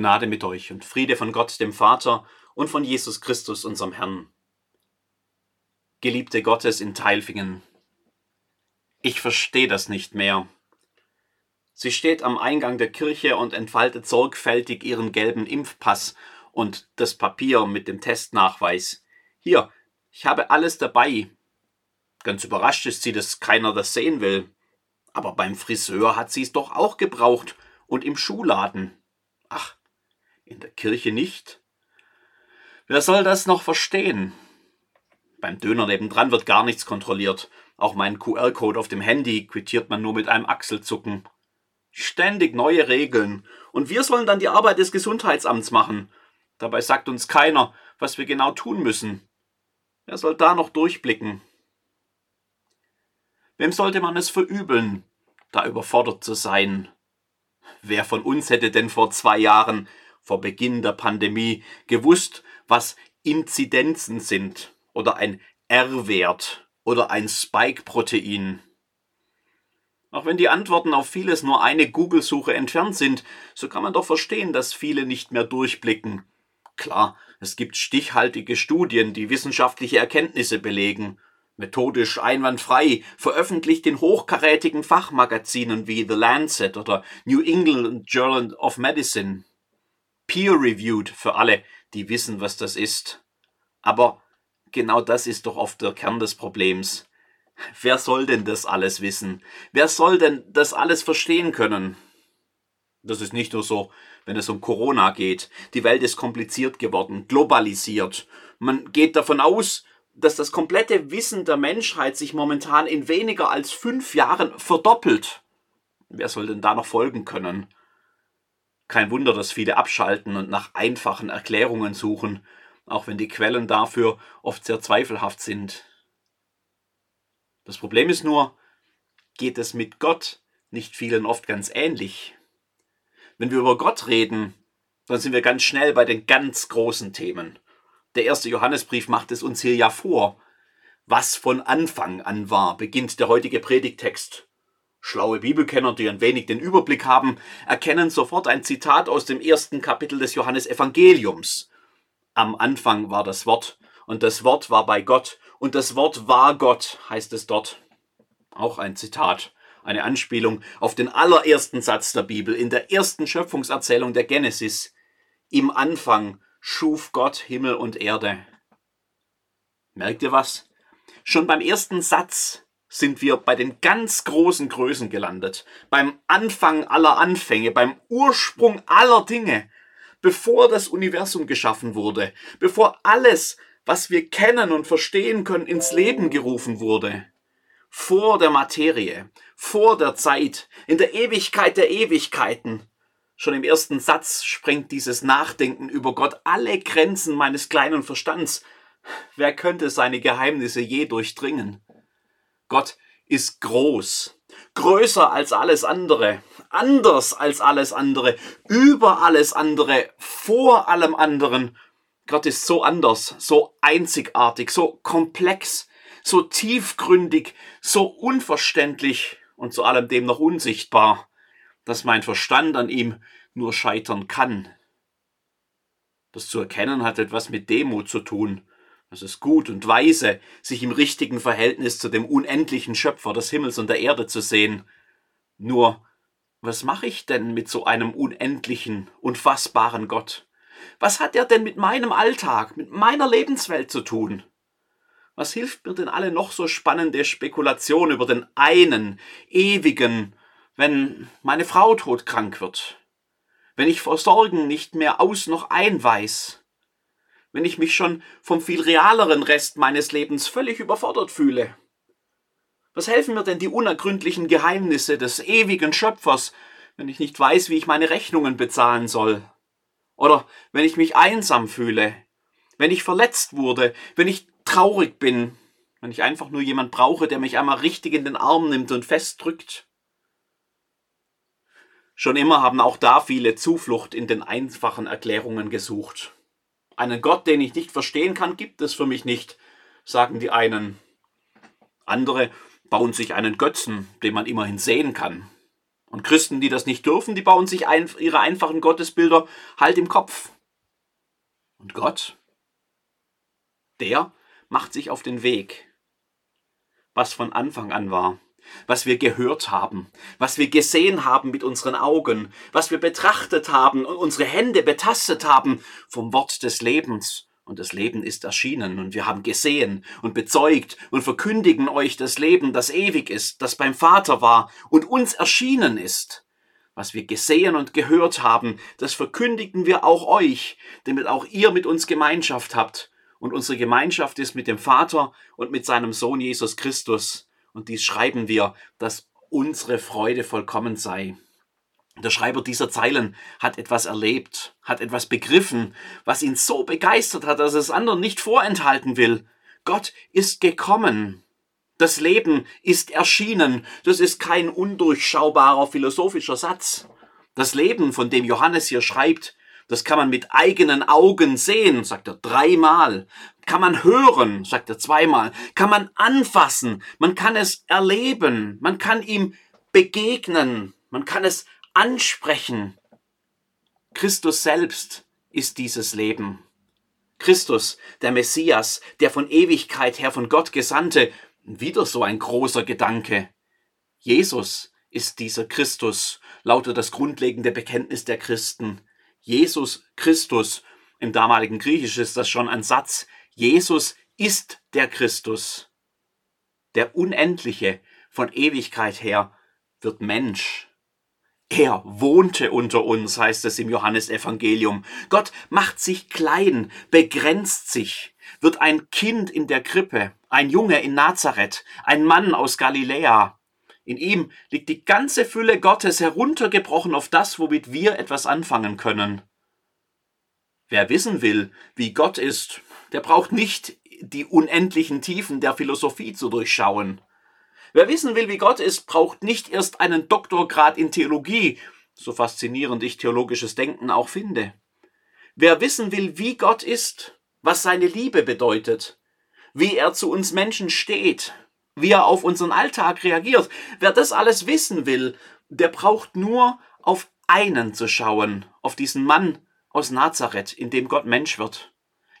Gnade mit euch und Friede von Gott, dem Vater und von Jesus Christus, unserem Herrn. Geliebte Gottes in Teilfingen, ich verstehe das nicht mehr. Sie steht am Eingang der Kirche und entfaltet sorgfältig ihren gelben Impfpass und das Papier mit dem Testnachweis. Hier, ich habe alles dabei. Ganz überrascht ist sie, dass keiner das sehen will. Aber beim Friseur hat sie es doch auch gebraucht und im Schuhladen. Ach, in der Kirche nicht? Wer soll das noch verstehen? Beim Döner nebendran wird gar nichts kontrolliert. Auch meinen QR-Code auf dem Handy quittiert man nur mit einem Achselzucken. Ständig neue Regeln. Und wir sollen dann die Arbeit des Gesundheitsamts machen. Dabei sagt uns keiner, was wir genau tun müssen. Wer soll da noch durchblicken? Wem sollte man es verübeln, da überfordert zu sein? Wer von uns hätte denn vor zwei Jahren, vor Beginn der Pandemie, gewusst, was Inzidenzen sind oder ein R-Wert oder ein Spike-Protein? Auch wenn die Antworten auf vieles nur eine Google-Suche entfernt sind, so kann man doch verstehen, dass viele nicht mehr durchblicken. Klar, es gibt stichhaltige Studien, die wissenschaftliche Erkenntnisse belegen methodisch einwandfrei, veröffentlicht in hochkarätigen Fachmagazinen wie The Lancet oder New England Journal of Medicine. Peer-reviewed für alle, die wissen, was das ist. Aber genau das ist doch oft der Kern des Problems. Wer soll denn das alles wissen? Wer soll denn das alles verstehen können? Das ist nicht nur so, wenn es um Corona geht. Die Welt ist kompliziert geworden, globalisiert. Man geht davon aus, dass das komplette Wissen der Menschheit sich momentan in weniger als fünf Jahren verdoppelt. Wer soll denn da noch folgen können? Kein Wunder, dass viele abschalten und nach einfachen Erklärungen suchen, auch wenn die Quellen dafür oft sehr zweifelhaft sind. Das Problem ist nur, geht es mit Gott nicht vielen oft ganz ähnlich? Wenn wir über Gott reden, dann sind wir ganz schnell bei den ganz großen Themen. Der erste Johannesbrief macht es uns hier ja vor. Was von Anfang an war, beginnt der heutige Predigtext. Schlaue Bibelkenner, die ein wenig den Überblick haben, erkennen sofort ein Zitat aus dem ersten Kapitel des Johannesevangeliums. Am Anfang war das Wort, und das Wort war bei Gott, und das Wort war Gott, heißt es dort. Auch ein Zitat, eine Anspielung auf den allerersten Satz der Bibel in der ersten Schöpfungserzählung der Genesis. Im Anfang schuf Gott Himmel und Erde. Merkt ihr was? Schon beim ersten Satz sind wir bei den ganz großen Größen gelandet, beim Anfang aller Anfänge, beim Ursprung aller Dinge, bevor das Universum geschaffen wurde, bevor alles, was wir kennen und verstehen können, ins Leben gerufen wurde, vor der Materie, vor der Zeit, in der Ewigkeit der Ewigkeiten, Schon im ersten Satz sprengt dieses Nachdenken über Gott alle Grenzen meines kleinen Verstands. Wer könnte seine Geheimnisse je durchdringen? Gott ist groß, größer als alles andere, anders als alles andere, über alles andere, vor allem anderen. Gott ist so anders, so einzigartig, so komplex, so tiefgründig, so unverständlich und zu allem dem noch unsichtbar dass mein Verstand an ihm nur scheitern kann. Das zu erkennen hat etwas mit Demut zu tun. Es ist gut und weise, sich im richtigen Verhältnis zu dem unendlichen Schöpfer des Himmels und der Erde zu sehen. Nur, was mache ich denn mit so einem unendlichen, unfassbaren Gott? Was hat er denn mit meinem Alltag, mit meiner Lebenswelt zu tun? Was hilft mir denn alle noch so spannende Spekulation über den einen, ewigen, wenn meine Frau todkrank wird, wenn ich vor Sorgen nicht mehr aus noch ein weiß, wenn ich mich schon vom viel realeren Rest meines Lebens völlig überfordert fühle. Was helfen mir denn die unergründlichen Geheimnisse des ewigen Schöpfers, wenn ich nicht weiß, wie ich meine Rechnungen bezahlen soll? Oder wenn ich mich einsam fühle, wenn ich verletzt wurde, wenn ich traurig bin, wenn ich einfach nur jemand brauche, der mich einmal richtig in den Arm nimmt und festdrückt? Schon immer haben auch da viele Zuflucht in den einfachen Erklärungen gesucht. Einen Gott, den ich nicht verstehen kann, gibt es für mich nicht, sagen die einen. Andere bauen sich einen Götzen, den man immerhin sehen kann. Und Christen, die das nicht dürfen, die bauen sich ein, ihre einfachen Gottesbilder halt im Kopf. Und Gott, der macht sich auf den Weg, was von Anfang an war, was wir gehört haben, was wir gesehen haben mit unseren Augen, was wir betrachtet haben und unsere Hände betastet haben vom Wort des Lebens. Und das Leben ist erschienen und wir haben gesehen und bezeugt und verkündigen euch das Leben, das ewig ist, das beim Vater war und uns erschienen ist. Was wir gesehen und gehört haben, das verkündigen wir auch euch, damit auch ihr mit uns Gemeinschaft habt. Und unsere Gemeinschaft ist mit dem Vater und mit seinem Sohn Jesus Christus. Und dies schreiben wir, dass unsere Freude vollkommen sei. Der Schreiber dieser Zeilen hat etwas erlebt, hat etwas begriffen, was ihn so begeistert hat, dass er es anderen nicht vorenthalten will. Gott ist gekommen. Das Leben ist erschienen. Das ist kein undurchschaubarer philosophischer Satz. Das Leben, von dem Johannes hier schreibt, das kann man mit eigenen Augen sehen, sagt er dreimal. Kann man hören, sagt er zweimal. Kann man anfassen. Man kann es erleben. Man kann ihm begegnen. Man kann es ansprechen. Christus selbst ist dieses Leben. Christus, der Messias, der von Ewigkeit her von Gott gesandte, wieder so ein großer Gedanke. Jesus ist dieser Christus, lautet das grundlegende Bekenntnis der Christen. Jesus Christus, im damaligen Griechisch ist das schon ein Satz. Jesus ist der Christus. Der Unendliche von Ewigkeit her wird Mensch. Er wohnte unter uns, heißt es im Johannesevangelium. Gott macht sich klein, begrenzt sich, wird ein Kind in der Krippe, ein Junge in Nazareth, ein Mann aus Galiläa. In ihm liegt die ganze Fülle Gottes heruntergebrochen auf das, womit wir etwas anfangen können. Wer wissen will, wie Gott ist, der braucht nicht die unendlichen Tiefen der Philosophie zu durchschauen. Wer wissen will, wie Gott ist, braucht nicht erst einen Doktorgrad in Theologie, so faszinierend ich theologisches Denken auch finde. Wer wissen will, wie Gott ist, was seine Liebe bedeutet, wie er zu uns Menschen steht, wie er auf unseren Alltag reagiert, wer das alles wissen will, der braucht nur auf einen zu schauen, auf diesen Mann aus Nazareth, in dem Gott Mensch wird.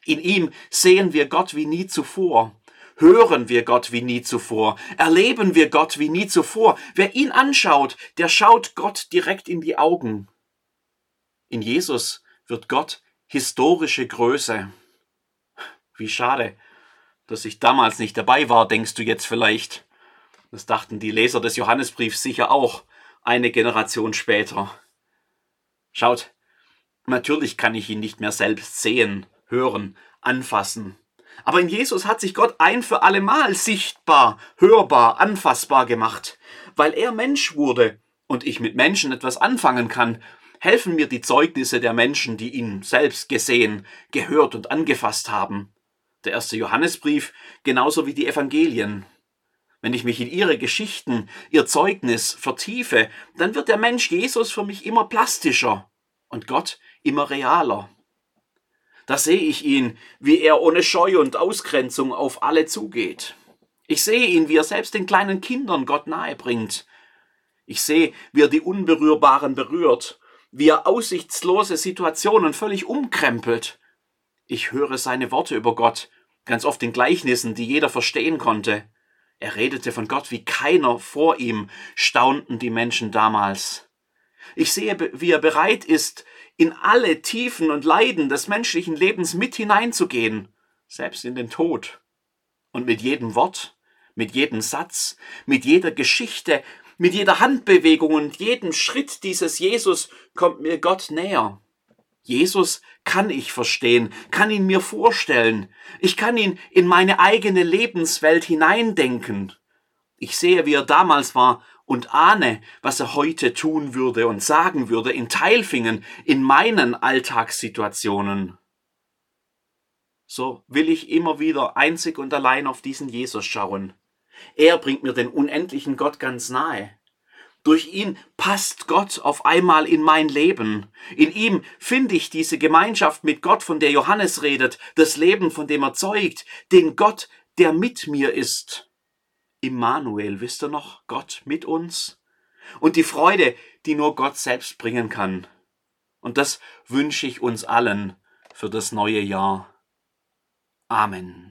In ihm sehen wir Gott wie nie zuvor hören wir Gott wie nie zuvor, erleben wir Gott wie nie zuvor. Wer ihn anschaut, der schaut Gott direkt in die Augen. In Jesus wird Gott historische Größe. Wie schade, dass ich damals nicht dabei war, denkst du jetzt vielleicht. Das dachten die Leser des Johannesbriefs sicher auch eine Generation später. Schaut, natürlich kann ich ihn nicht mehr selbst sehen, hören, anfassen, aber in Jesus hat sich Gott ein für allemal sichtbar, hörbar, anfassbar gemacht. Weil er Mensch wurde und ich mit Menschen etwas anfangen kann, helfen mir die Zeugnisse der Menschen, die ihn selbst gesehen, gehört und angefasst haben. Der erste Johannesbrief genauso wie die Evangelien. Wenn ich mich in ihre Geschichten, ihr Zeugnis vertiefe, dann wird der Mensch Jesus für mich immer plastischer und Gott immer realer. Da sehe ich ihn, wie er ohne Scheu und Ausgrenzung auf alle zugeht. Ich sehe ihn, wie er selbst den kleinen Kindern Gott nahe bringt. Ich sehe, wie er die Unberührbaren berührt, wie er aussichtslose Situationen völlig umkrempelt. Ich höre seine Worte über Gott, ganz oft in Gleichnissen, die jeder verstehen konnte. Er redete von Gott wie keiner vor ihm, staunten die Menschen damals. Ich sehe, wie er bereit ist, in alle Tiefen und Leiden des menschlichen Lebens mit hineinzugehen, selbst in den Tod. Und mit jedem Wort, mit jedem Satz, mit jeder Geschichte, mit jeder Handbewegung und jedem Schritt dieses Jesus kommt mir Gott näher. Jesus kann ich verstehen, kann ihn mir vorstellen. Ich kann ihn in meine eigene Lebenswelt hineindenken. Ich sehe, wie er damals war und ahne, was er heute tun würde und sagen würde in Teilfingen, in meinen Alltagssituationen. So will ich immer wieder einzig und allein auf diesen Jesus schauen. Er bringt mir den unendlichen Gott ganz nahe. Durch ihn passt Gott auf einmal in mein Leben. In ihm finde ich diese Gemeinschaft mit Gott, von der Johannes redet, das Leben, von dem er zeugt, den Gott, der mit mir ist. Immanuel, wisst ihr noch, Gott mit uns? und die Freude, die nur Gott selbst bringen kann. Und das wünsche ich uns allen für das neue Jahr. Amen.